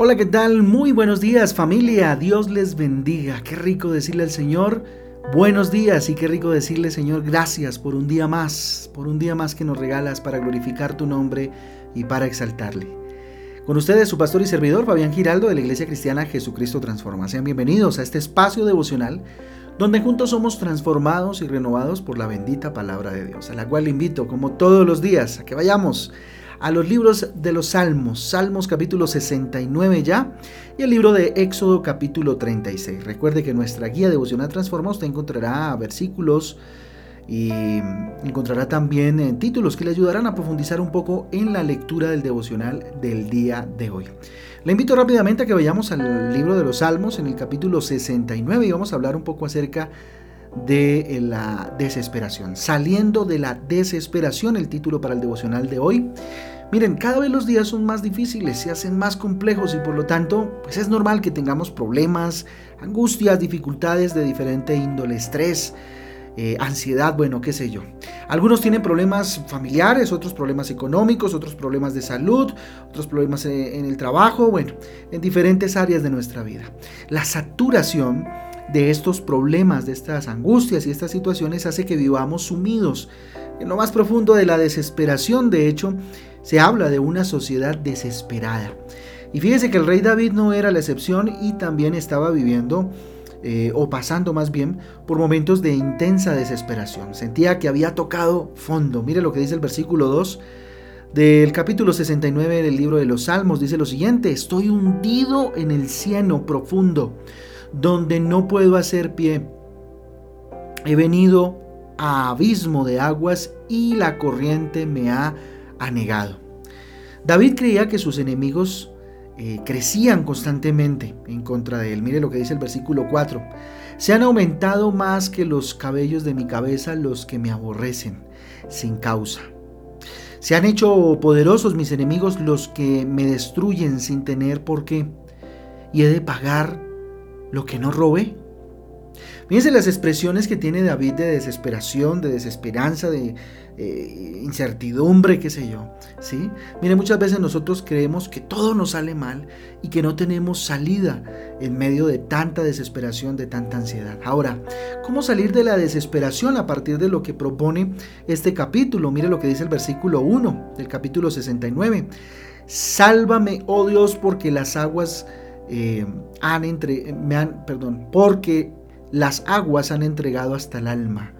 Hola, ¿qué tal? Muy buenos días familia, Dios les bendiga. Qué rico decirle al Señor buenos días y qué rico decirle Señor gracias por un día más, por un día más que nos regalas para glorificar tu nombre y para exaltarle. Con ustedes su pastor y servidor Fabián Giraldo de la Iglesia Cristiana Jesucristo Transforma. Sean bienvenidos a este espacio devocional donde juntos somos transformados y renovados por la bendita palabra de Dios, a la cual le invito como todos los días a que vayamos a los libros de los Salmos, Salmos capítulo 69 ya, y el libro de Éxodo capítulo 36. Recuerde que nuestra guía devocional Transforma usted encontrará versículos y encontrará también eh, títulos que le ayudarán a profundizar un poco en la lectura del devocional del día de hoy. Le invito rápidamente a que vayamos al libro de los Salmos en el capítulo 69 y vamos a hablar un poco acerca de eh, la desesperación. Saliendo de la desesperación, el título para el devocional de hoy. Miren, cada vez los días son más difíciles, se hacen más complejos y por lo tanto, pues es normal que tengamos problemas, angustias, dificultades de diferente índole, estrés, eh, ansiedad, bueno, qué sé yo. Algunos tienen problemas familiares, otros problemas económicos, otros problemas de salud, otros problemas eh, en el trabajo, bueno, en diferentes áreas de nuestra vida. La saturación de estos problemas, de estas angustias y estas situaciones hace que vivamos sumidos en lo más profundo de la desesperación. De hecho, se habla de una sociedad desesperada. Y fíjese que el rey David no era la excepción y también estaba viviendo eh, o pasando más bien por momentos de intensa desesperación. Sentía que había tocado fondo. Mire lo que dice el versículo 2 del capítulo 69 del libro de los Salmos. Dice lo siguiente, estoy hundido en el cieno profundo donde no puedo hacer pie. He venido a abismo de aguas y la corriente me ha anegado. David creía que sus enemigos eh, crecían constantemente en contra de él. Mire lo que dice el versículo 4. Se han aumentado más que los cabellos de mi cabeza los que me aborrecen sin causa. Se han hecho poderosos mis enemigos los que me destruyen sin tener por qué. Y he de pagar lo que no robé. Fíjense las expresiones que tiene David de desesperación, de desesperanza, de eh, incertidumbre, qué sé yo. ¿sí? Mire, muchas veces nosotros creemos que todo nos sale mal y que no tenemos salida en medio de tanta desesperación, de tanta ansiedad. Ahora, ¿cómo salir de la desesperación a partir de lo que propone este capítulo? Mire lo que dice el versículo 1 del capítulo 69. Sálvame, oh Dios, porque las aguas eh, han entre, me han, perdón, porque las aguas han entregado hasta el alma.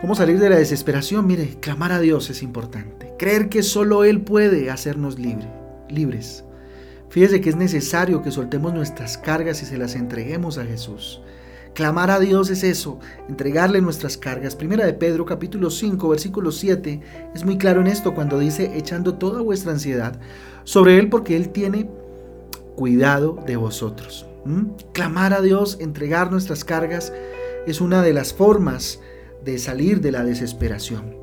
¿Cómo salir de la desesperación? Mire, clamar a Dios es importante. Creer que solo Él puede hacernos libre, libres. Fíjese que es necesario que soltemos nuestras cargas y se las entreguemos a Jesús. Clamar a Dios es eso, entregarle nuestras cargas. Primera de Pedro capítulo 5 versículo 7 es muy claro en esto cuando dice echando toda vuestra ansiedad sobre Él porque Él tiene cuidado de vosotros. Clamar a Dios, entregar nuestras cargas, es una de las formas de salir de la desesperación.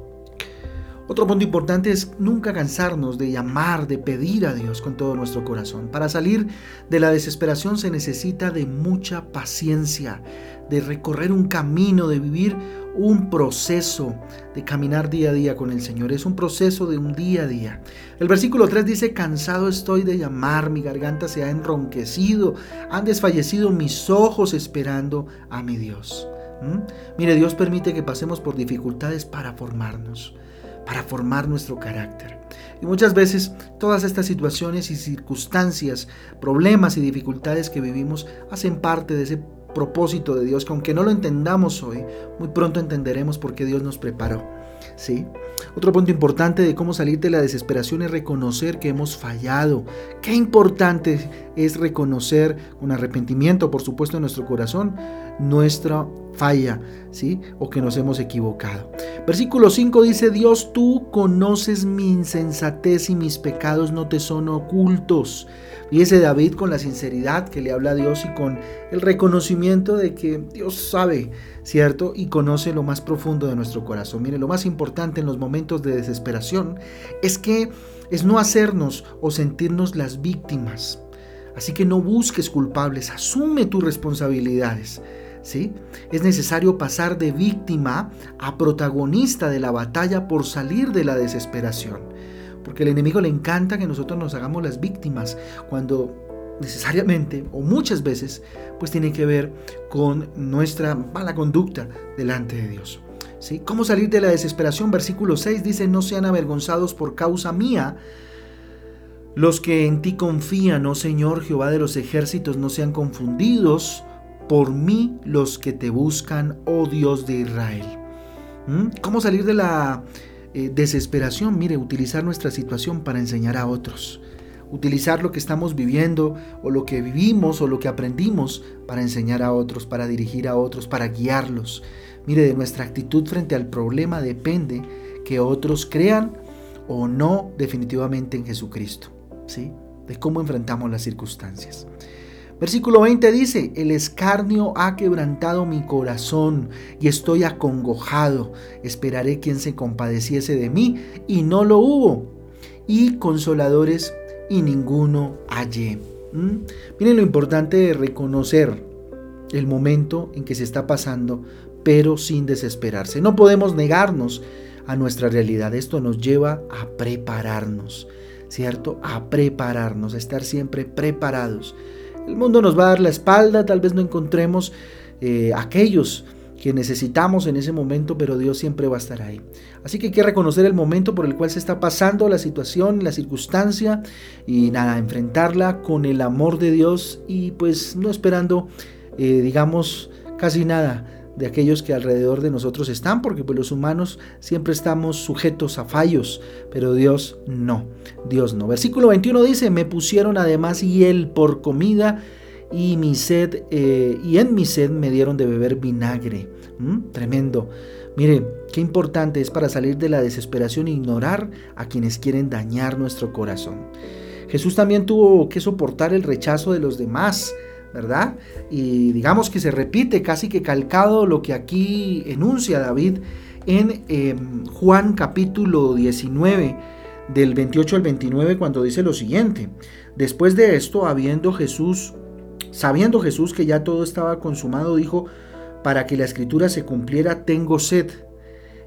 Otro punto importante es nunca cansarnos de llamar, de pedir a Dios con todo nuestro corazón. Para salir de la desesperación se necesita de mucha paciencia, de recorrer un camino, de vivir un proceso, de caminar día a día con el Señor. Es un proceso de un día a día. El versículo 3 dice, cansado estoy de llamar, mi garganta se ha enronquecido, han desfallecido mis ojos esperando a mi Dios. ¿Mm? Mire, Dios permite que pasemos por dificultades para formarnos para formar nuestro carácter. Y muchas veces todas estas situaciones y circunstancias, problemas y dificultades que vivimos hacen parte de ese propósito de Dios que aunque no lo entendamos hoy, muy pronto entenderemos por qué Dios nos preparó. ¿Sí? Otro punto importante de cómo salir de la desesperación es reconocer que hemos fallado. Qué importante es reconocer con arrepentimiento, por supuesto, en nuestro corazón, nuestra falla, ¿sí? O que nos hemos equivocado. Versículo 5 dice, Dios, tú conoces mi insensatez y mis pecados no te son ocultos. Fíjese David con la sinceridad que le habla a Dios y con el reconocimiento de que Dios sabe, ¿cierto? Y conoce lo más profundo de nuestro corazón. Mire, lo más importante en los momentos de desesperación es que es no hacernos o sentirnos las víctimas. Así que no busques culpables, asume tus responsabilidades. ¿Sí? Es necesario pasar de víctima a protagonista de la batalla por salir de la desesperación. porque al enemigo le encanta que nosotros nos hagamos las víctimas, cuando necesariamente o muchas veces pues tiene que ver con nuestra mala conducta delante de Dios. ¿Sí? ¿Cómo salir de la desesperación? Versículo 6 dice, no sean avergonzados por causa mía los que en ti confían, oh Señor Jehová de los ejércitos, no sean confundidos por mí los que te buscan, oh Dios de Israel. ¿Mm? ¿Cómo salir de la eh, desesperación? Mire, utilizar nuestra situación para enseñar a otros utilizar lo que estamos viviendo o lo que vivimos o lo que aprendimos para enseñar a otros, para dirigir a otros, para guiarlos. Mire, de nuestra actitud frente al problema depende que otros crean o no definitivamente en Jesucristo, ¿sí? De cómo enfrentamos las circunstancias. Versículo 20 dice, el escarnio ha quebrantado mi corazón y estoy acongojado. Esperaré quien se compadeciese de mí y no lo hubo. Y consoladores y ninguno hallé. ¿Mm? Miren lo importante de reconocer el momento en que se está pasando, pero sin desesperarse. No podemos negarnos a nuestra realidad. Esto nos lleva a prepararnos, ¿cierto? A prepararnos, a estar siempre preparados. El mundo nos va a dar la espalda, tal vez no encontremos eh, aquellos que necesitamos en ese momento, pero Dios siempre va a estar ahí. Así que hay que reconocer el momento por el cual se está pasando la situación, la circunstancia y nada, enfrentarla con el amor de Dios y pues no esperando, eh, digamos, casi nada de aquellos que alrededor de nosotros están, porque pues los humanos siempre estamos sujetos a fallos, pero Dios no, Dios no. Versículo 21 dice, me pusieron además hiel por comida y mi sed eh, y en mi sed me dieron de beber vinagre. ¿Mm? Tremendo. Mire, qué importante es para salir de la desesperación ignorar a quienes quieren dañar nuestro corazón. Jesús también tuvo que soportar el rechazo de los demás, ¿verdad? Y digamos que se repite casi que calcado lo que aquí enuncia David en em, Juan capítulo 19 del 28 al 29 cuando dice lo siguiente. Después de esto, habiendo Jesús Sabiendo Jesús que ya todo estaba consumado, dijo, para que la escritura se cumpliera, tengo sed.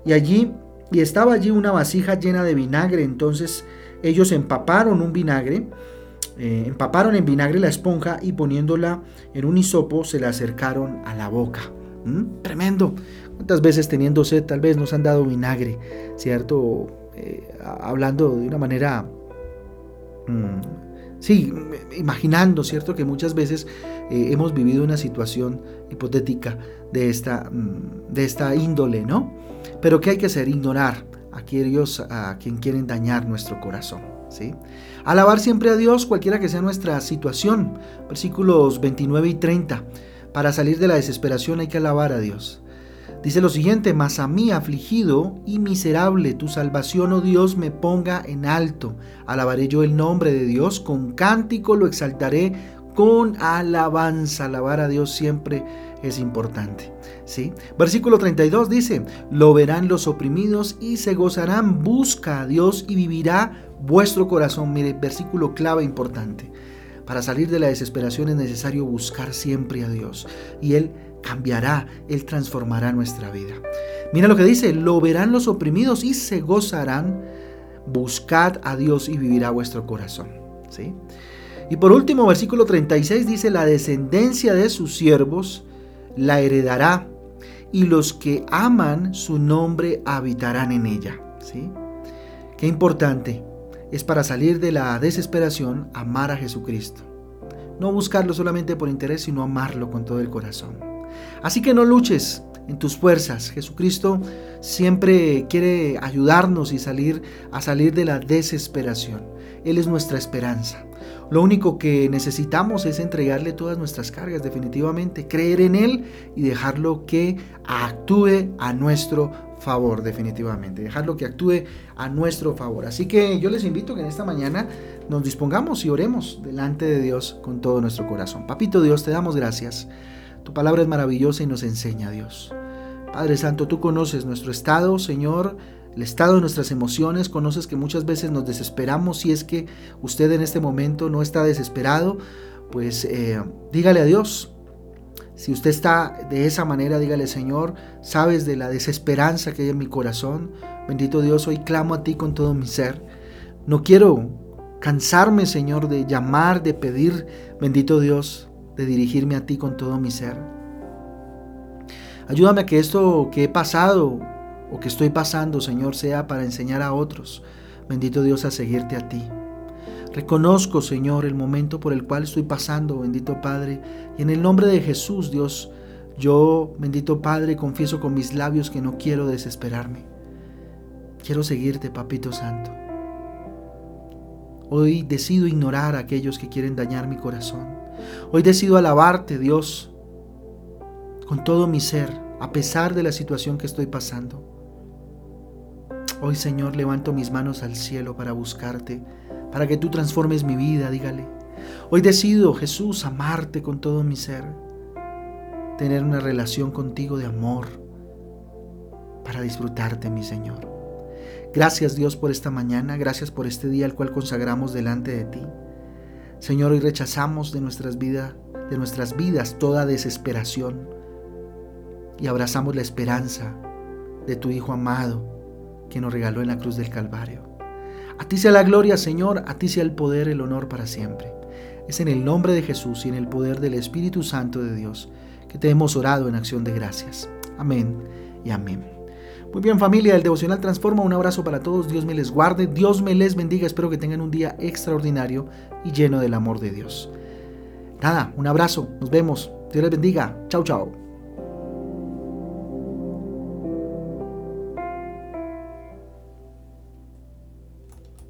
Y allí, y estaba allí una vasija llena de vinagre, entonces ellos empaparon un vinagre, eh, empaparon en vinagre la esponja y poniéndola en un hisopo se la acercaron a la boca. ¿Mm? Tremendo. ¿Cuántas veces teniendo sed tal vez nos han dado vinagre, ¿cierto? Eh, hablando de una manera... Mm, Sí, imaginando, ¿cierto? Que muchas veces eh, hemos vivido una situación hipotética de esta, mm, de esta índole, ¿no? Pero ¿qué hay que hacer? Ignorar a aquellos a quien quieren dañar nuestro corazón, ¿sí? Alabar siempre a Dios, cualquiera que sea nuestra situación. Versículos 29 y 30. Para salir de la desesperación hay que alabar a Dios. Dice lo siguiente, mas a mí afligido y miserable tu salvación, oh Dios, me ponga en alto. Alabaré yo el nombre de Dios, con cántico lo exaltaré, con alabanza. Alabar a Dios siempre es importante. ¿sí? Versículo 32 dice, lo verán los oprimidos y se gozarán, busca a Dios y vivirá vuestro corazón. Mire, versículo clave importante. Para salir de la desesperación es necesario buscar siempre a Dios y Él cambiará, Él transformará nuestra vida. Mira lo que dice, lo verán los oprimidos y se gozarán. Buscad a Dios y vivirá vuestro corazón. ¿Sí? Y por último, versículo 36 dice, la descendencia de sus siervos la heredará y los que aman su nombre habitarán en ella. ¿Sí? Qué importante es para salir de la desesperación amar a Jesucristo. No buscarlo solamente por interés, sino amarlo con todo el corazón. Así que no luches en tus fuerzas. Jesucristo siempre quiere ayudarnos y salir a salir de la desesperación. Él es nuestra esperanza. Lo único que necesitamos es entregarle todas nuestras cargas definitivamente, creer en Él y dejarlo que actúe a nuestro favor definitivamente, dejarlo que actúe a nuestro favor. Así que yo les invito que en esta mañana nos dispongamos y oremos delante de Dios con todo nuestro corazón. Papito Dios, te damos gracias tu palabra es maravillosa y nos enseña, Dios. Padre Santo, tú conoces nuestro estado, Señor, el estado de nuestras emociones, conoces que muchas veces nos desesperamos si es que usted en este momento no está desesperado, pues eh, dígale a Dios. Si usted está de esa manera, dígale Señor, sabes de la desesperanza que hay en mi corazón. Bendito Dios, hoy clamo a ti con todo mi ser. No quiero cansarme, Señor, de llamar, de pedir, bendito Dios, de dirigirme a ti con todo mi ser. Ayúdame a que esto que he pasado o que estoy pasando, Señor, sea para enseñar a otros, bendito Dios, a seguirte a ti. Reconozco, Señor, el momento por el cual estoy pasando, bendito Padre, y en el nombre de Jesús, Dios, yo, bendito Padre, confieso con mis labios que no quiero desesperarme. Quiero seguirte, Papito Santo. Hoy decido ignorar a aquellos que quieren dañar mi corazón. Hoy decido alabarte, Dios, con todo mi ser, a pesar de la situación que estoy pasando. Hoy, Señor, levanto mis manos al cielo para buscarte para que tú transformes mi vida, dígale. Hoy decido, Jesús, amarte con todo mi ser, tener una relación contigo de amor para disfrutarte, mi Señor. Gracias Dios por esta mañana, gracias por este día al cual consagramos delante de ti. Señor, hoy rechazamos de nuestras vidas, de nuestras vidas toda desesperación y abrazamos la esperanza de tu Hijo amado que nos regaló en la cruz del Calvario. A ti sea la gloria, Señor, a ti sea el poder, el honor para siempre. Es en el nombre de Jesús y en el poder del Espíritu Santo de Dios que te hemos orado en acción de gracias. Amén y amén. Muy bien familia, el devocional transforma. Un abrazo para todos. Dios me les guarde. Dios me les bendiga. Espero que tengan un día extraordinario y lleno del amor de Dios. Nada, un abrazo. Nos vemos. Dios les bendiga. Chao, chao.